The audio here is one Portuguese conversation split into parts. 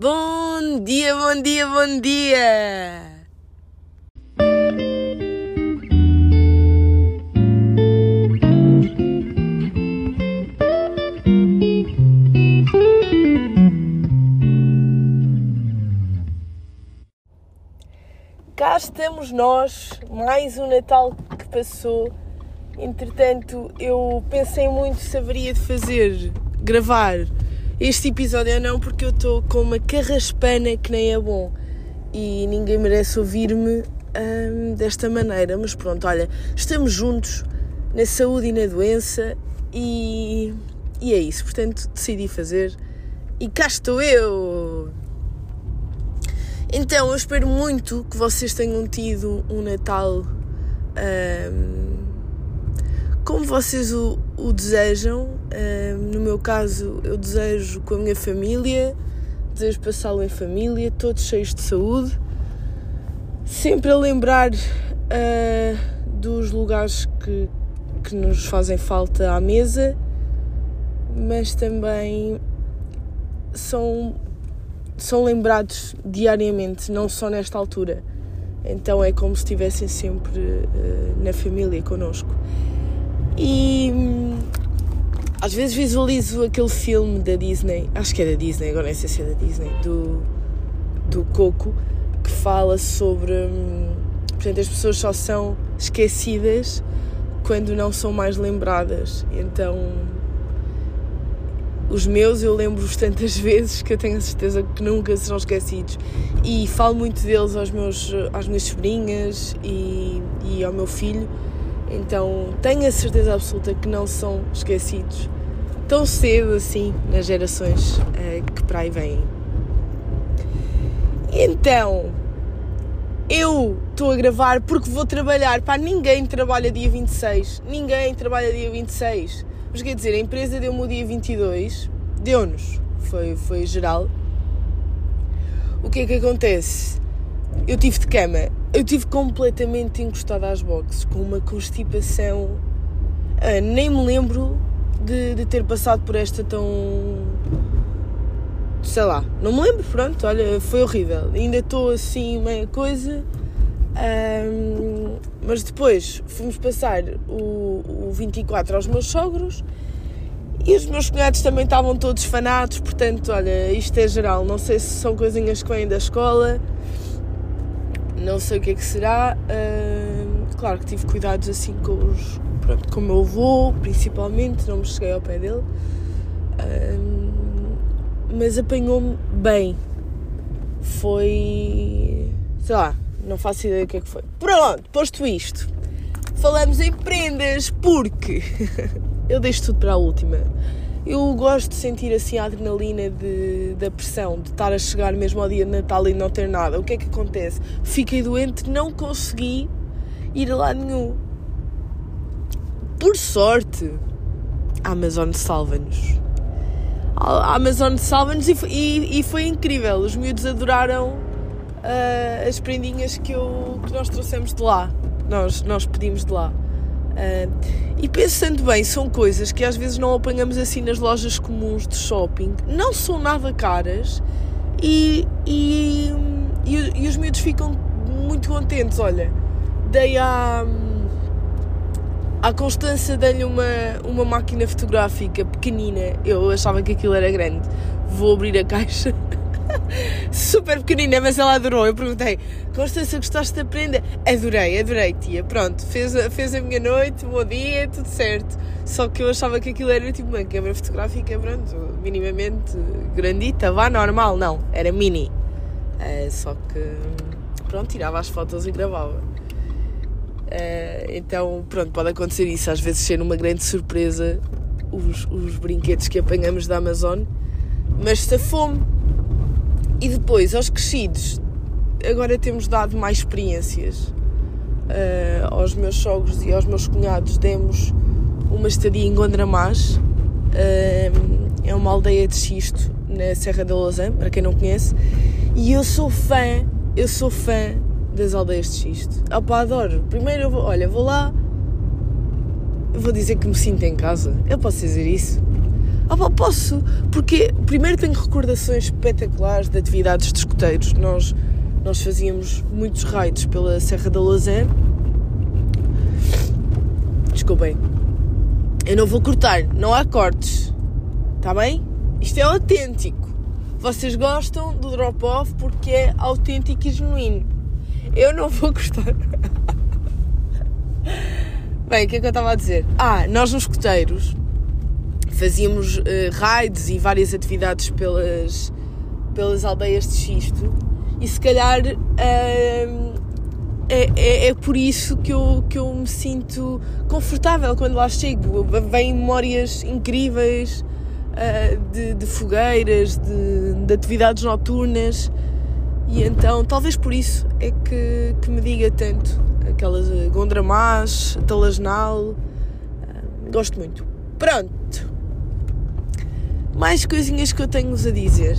Bom dia, bom dia, bom dia! Cá estamos nós, mais um Natal que passou. Entretanto, eu pensei muito se haveria de fazer, gravar este episódio não, porque eu estou com uma carraspana que nem é bom e ninguém merece ouvir-me hum, desta maneira. Mas pronto, olha, estamos juntos na saúde e na doença e, e é isso. Portanto, decidi fazer e cá estou eu! Então, eu espero muito que vocês tenham tido um Natal hum, como vocês o, o desejam. Hum, no meu caso, eu desejo com a minha família, desejo passá-lo em família, todos cheios de saúde, sempre a lembrar uh, dos lugares que, que nos fazem falta à mesa, mas também são são lembrados diariamente, não só nesta altura. Então é como se estivessem sempre uh, na família connosco. E hum, às vezes visualizo aquele filme da Disney, acho que é da Disney, agora nem sei se é da Disney, do, do Coco, que fala sobre. Hum, portanto, as pessoas só são esquecidas quando não são mais lembradas. Então os meus eu lembro-os tantas vezes que eu tenho a certeza que nunca serão esquecidos. E falo muito deles aos meus, às minhas sobrinhas e, e ao meu filho, então tenho a certeza absoluta que não são esquecidos tão cedo assim nas gerações uh, que para aí vêm. Então, eu estou a gravar porque vou trabalhar. Pá, ninguém trabalha dia 26. Ninguém trabalha dia 26 mas quer dizer, a empresa deu-me o dia 22, deu-nos, foi, foi geral. O que é que acontece? Eu tive de cama, eu tive completamente encostada às boxes, com uma constipação. Ah, nem me lembro de, de ter passado por esta tão. sei lá, não me lembro, pronto, olha, foi horrível. Ainda estou assim, meia coisa. Um, mas depois fomos passar o, o 24 aos meus sogros e os meus cunhados também estavam todos fanados, portanto, olha, isto é geral. Não sei se são coisinhas que vêm da escola, não sei o que é que será. Uh, claro que tive cuidados assim com, os, pronto, com o meu avô, principalmente, não me cheguei ao pé dele, uh, mas apanhou-me bem. Foi. sei lá, não faço ideia do que é que foi. Pronto, posto isto, falamos em prendas porque eu deixo tudo para a última. Eu gosto de sentir assim a adrenalina de, da pressão, de estar a chegar mesmo ao dia de Natal e não ter nada. O que é que acontece? Fiquei doente, não consegui ir lá nenhum. Por sorte, a Amazon salva-nos. A Amazon salva-nos e, e, e foi incrível. Os miúdos adoraram uh, as prendinhas que, eu, que nós trouxemos de lá. Nós, nós pedimos de lá. Uh, e pensando bem, são coisas que às vezes não apanhamos assim nas lojas comuns de shopping, não são nada caras e, e, e, e os miúdos ficam muito contentes. Olha, dei à, à Constança dei-lhe uma, uma máquina fotográfica pequenina, eu achava que aquilo era grande. Vou abrir a caixa. Super pequenina, mas ela adorou. Eu perguntei, Constância, gostaste da prenda? Adorei, adorei, tia. Pronto, fez, fez a minha noite, bom dia, tudo certo. Só que eu achava que aquilo era tipo uma câmera fotográfica, pronto, minimamente grandita, vá, normal. Não, era mini. Uh, só que, pronto, tirava as fotos e gravava. Uh, então, pronto, pode acontecer isso. Às vezes ser uma grande surpresa os, os brinquedos que apanhamos da Amazon. Mas se fome e depois, aos crescidos, agora temos dado mais experiências. Uh, aos meus sogros e aos meus cunhados demos uma estadia em Gondramás. Uh, é uma aldeia de xisto na Serra da Lousã, para quem não conhece. E eu sou fã, eu sou fã das aldeias de xisto. Opa, adoro. Primeiro eu vou, olha, vou lá, vou dizer que me sinto em casa. Eu posso dizer isso. Opa, posso, porque primeiro tenho recordações espetaculares de atividades de escuteiros. Nós, nós fazíamos muitos raids pela Serra da Lousã. Desculpem. Eu não vou cortar, não há cortes. Está bem? Isto é autêntico. Vocês gostam do drop-off porque é autêntico e genuíno. Eu não vou cortar. Bem, o que é que eu estava a dizer? Ah, nós nos escuteiros fazíamos uh, raids e várias atividades pelas, pelas aldeias de xisto e se calhar uh, é, é, é, por isso que eu, que eu me sinto confortável quando lá chego. Vêm memórias incríveis uh, de, de, fogueiras, de, de, atividades noturnas e então talvez por isso é que, que me diga tanto. Aquelas Gondramás, Talasnal, gosto muito. Pronto, mais coisinhas que eu tenho-vos a dizer.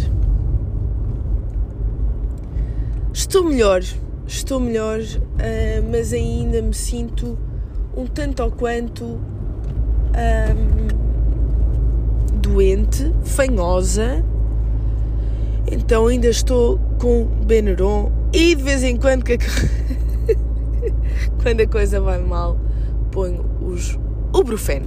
Estou melhor, estou melhor, uh, mas ainda me sinto um tanto ou quanto um, doente, fanhosa. Então ainda estou com Benuron e de vez em quando que a... quando a coisa vai mal ponho os Ubrufeno.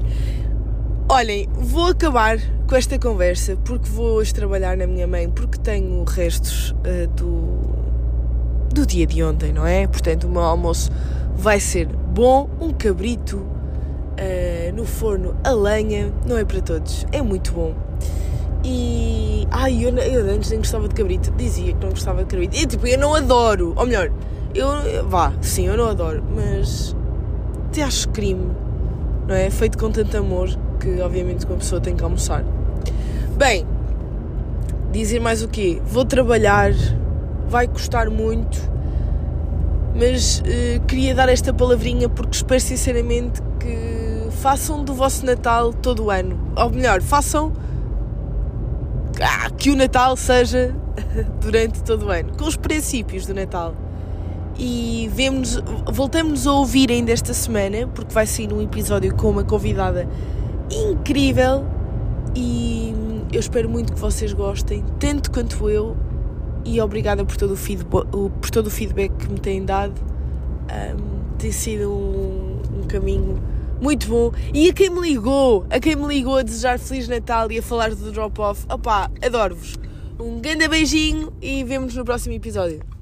Olhem, vou acabar com esta conversa porque vou hoje trabalhar na minha mãe porque tenho restos uh, do, do dia de ontem, não é? Portanto, o meu almoço vai ser bom, um cabrito uh, no forno a lenha, não é para todos, é muito bom. E. Ai, eu, eu antes nem gostava de cabrito, dizia que não gostava de cabrito. E tipo, eu não adoro, ou melhor, eu. Vá, sim, eu não adoro, mas. Até acho crime, não é? Feito com tanto amor que obviamente uma pessoa tem que almoçar. Bem, dizer mais o quê? Vou trabalhar, vai custar muito, mas uh, queria dar esta palavrinha porque espero sinceramente que façam do vosso Natal todo o ano. Ou melhor, façam ah, que o Natal seja durante todo o ano, com os princípios do Natal. E vemos, voltamos a ouvir ainda esta semana, porque vai sair um episódio com uma convidada incrível e eu espero muito que vocês gostem, tanto quanto eu, e obrigada por todo o feedback, por todo o feedback que me têm dado. Um, tem sido um, um, caminho muito bom. E a quem me ligou, a quem me ligou a desejar Feliz Natal e a falar do drop-off, opá, adoro-vos. Um grande beijinho e vemos no próximo episódio.